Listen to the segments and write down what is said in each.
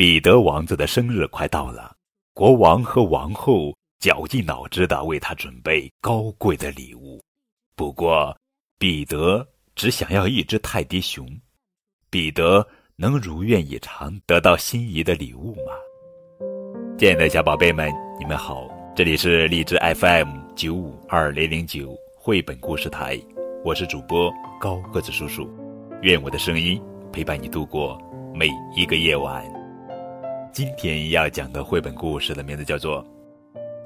彼得王子的生日快到了，国王和王后绞尽脑汁的为他准备高贵的礼物。不过，彼得只想要一只泰迪熊。彼得能如愿以偿得到心仪的礼物吗？亲爱的小宝贝们，你们好，这里是荔枝 FM 九五二零零九绘本故事台，我是主播高个子叔叔，愿我的声音陪伴你度过每一个夜晚。今天要讲的绘本故事的名字叫做《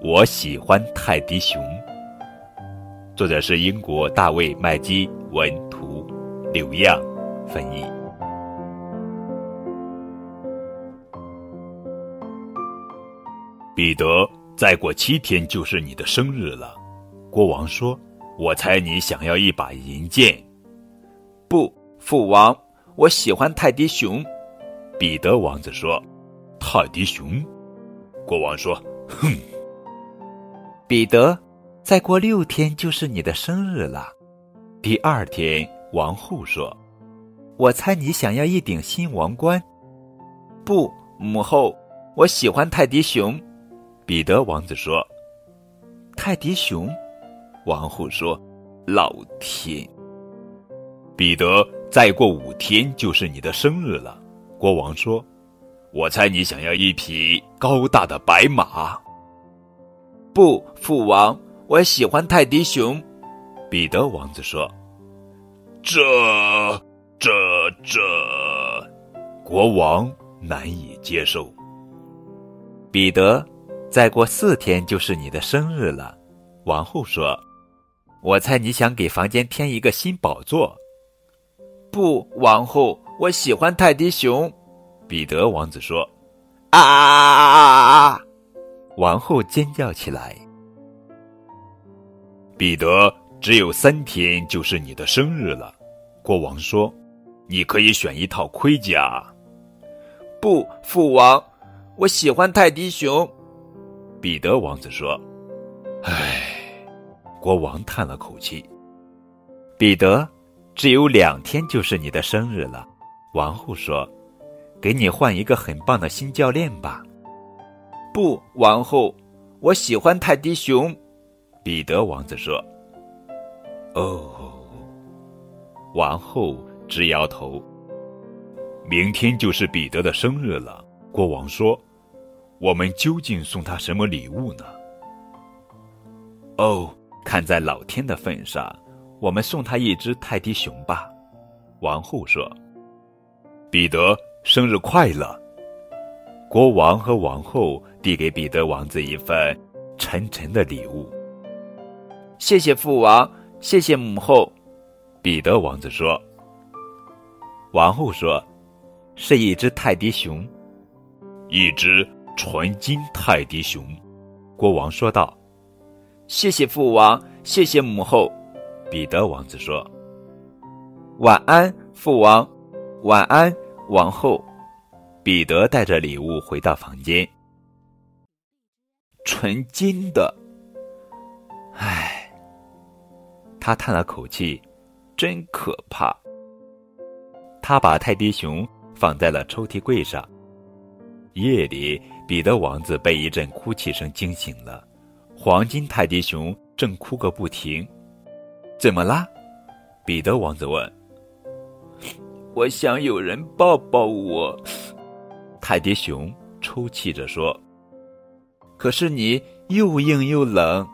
我喜欢泰迪熊》，作者是英国大卫·麦基文图，柳样翻译。彼得，再过七天就是你的生日了。国王说：“我猜你想要一把银剑。”不，父王，我喜欢泰迪熊。彼得王子说。泰迪熊，国王说：“哼。”彼得，再过六天就是你的生日了。第二天，王后说：“我猜你想要一顶新王冠。”不，母后，我喜欢泰迪熊。彼得王子说：“泰迪熊。”王后说：“老天！”彼得，再过五天就是你的生日了。国王说。我猜你想要一匹高大的白马。不，父王，我喜欢泰迪熊。彼得王子说：“这、这、这……”国王难以接受。彼得，再过四天就是你的生日了。王后说：“我猜你想给房间添一个新宝座。”不，王后，我喜欢泰迪熊。彼得王子说：“啊！”王后尖叫起来。彼得，只有三天就是你的生日了。国王说：“你可以选一套盔甲。”不，父王，我喜欢泰迪熊。彼得王子说：“唉。”国王叹了口气。彼得，只有两天就是你的生日了。王后说。给你换一个很棒的新教练吧。不，王后，我喜欢泰迪熊。彼得王子说。哦，王后直摇头。明天就是彼得的生日了。国王说：“我们究竟送他什么礼物呢？”哦，看在老天的份上，我们送他一只泰迪熊吧。王后说。彼得。生日快乐！国王和王后递给彼得王子一份沉沉的礼物。谢谢父王，谢谢母后。彼得王子说。王后说：“是一只泰迪熊，一只纯金泰迪熊。”国王说道。谢谢父王，谢谢母后。彼得王子说。晚安，父王。晚安。王后，彼得带着礼物回到房间。纯金的，唉，他叹了口气，真可怕。他把泰迪熊放在了抽屉柜上。夜里，彼得王子被一阵哭泣声惊醒了。黄金泰迪熊正哭个不停。怎么啦？彼得王子问。我想有人抱抱我，泰迪熊抽泣着说。可是你又硬又冷，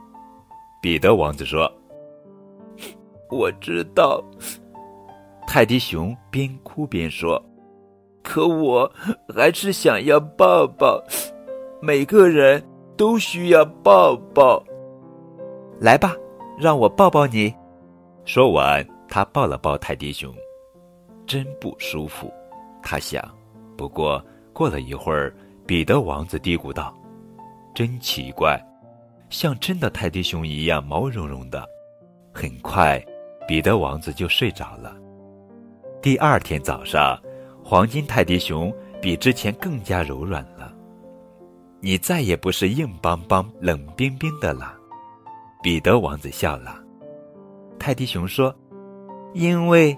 彼得王子说。我知道，泰迪熊边哭边说。可我还是想要抱抱，每个人都需要抱抱。来吧，让我抱抱你。说完，他抱了抱泰迪熊。真不舒服，他想。不过过了一会儿，彼得王子嘀咕道：“真奇怪，像真的泰迪熊一样毛茸茸的。”很快，彼得王子就睡着了。第二天早上，黄金泰迪熊比之前更加柔软了。你再也不是硬邦邦、冷冰冰的了，彼得王子笑了。泰迪熊说：“因为。”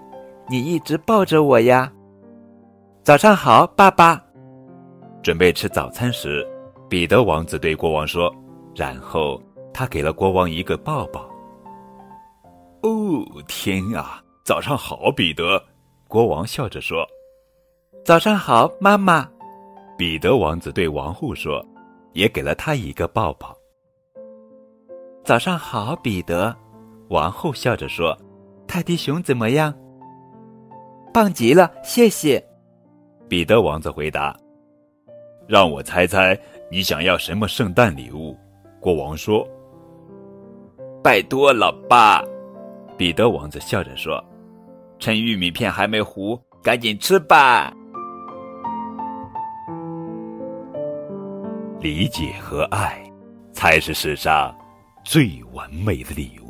你一直抱着我呀。早上好，爸爸。准备吃早餐时，彼得王子对国王说，然后他给了国王一个抱抱。哦，天啊！早上好，彼得。国王笑着说：“早上好，妈妈。”彼得王子对王后说，也给了他一个抱抱。早上好，彼得。王后笑着说：“泰迪熊怎么样？”棒极了，谢谢。彼得王子回答：“让我猜猜，你想要什么圣诞礼物？”国王说：“拜托了，爸。”彼得王子笑着说：“趁玉米片还没糊，赶紧吃吧。”理解和爱，才是世上最完美的礼物。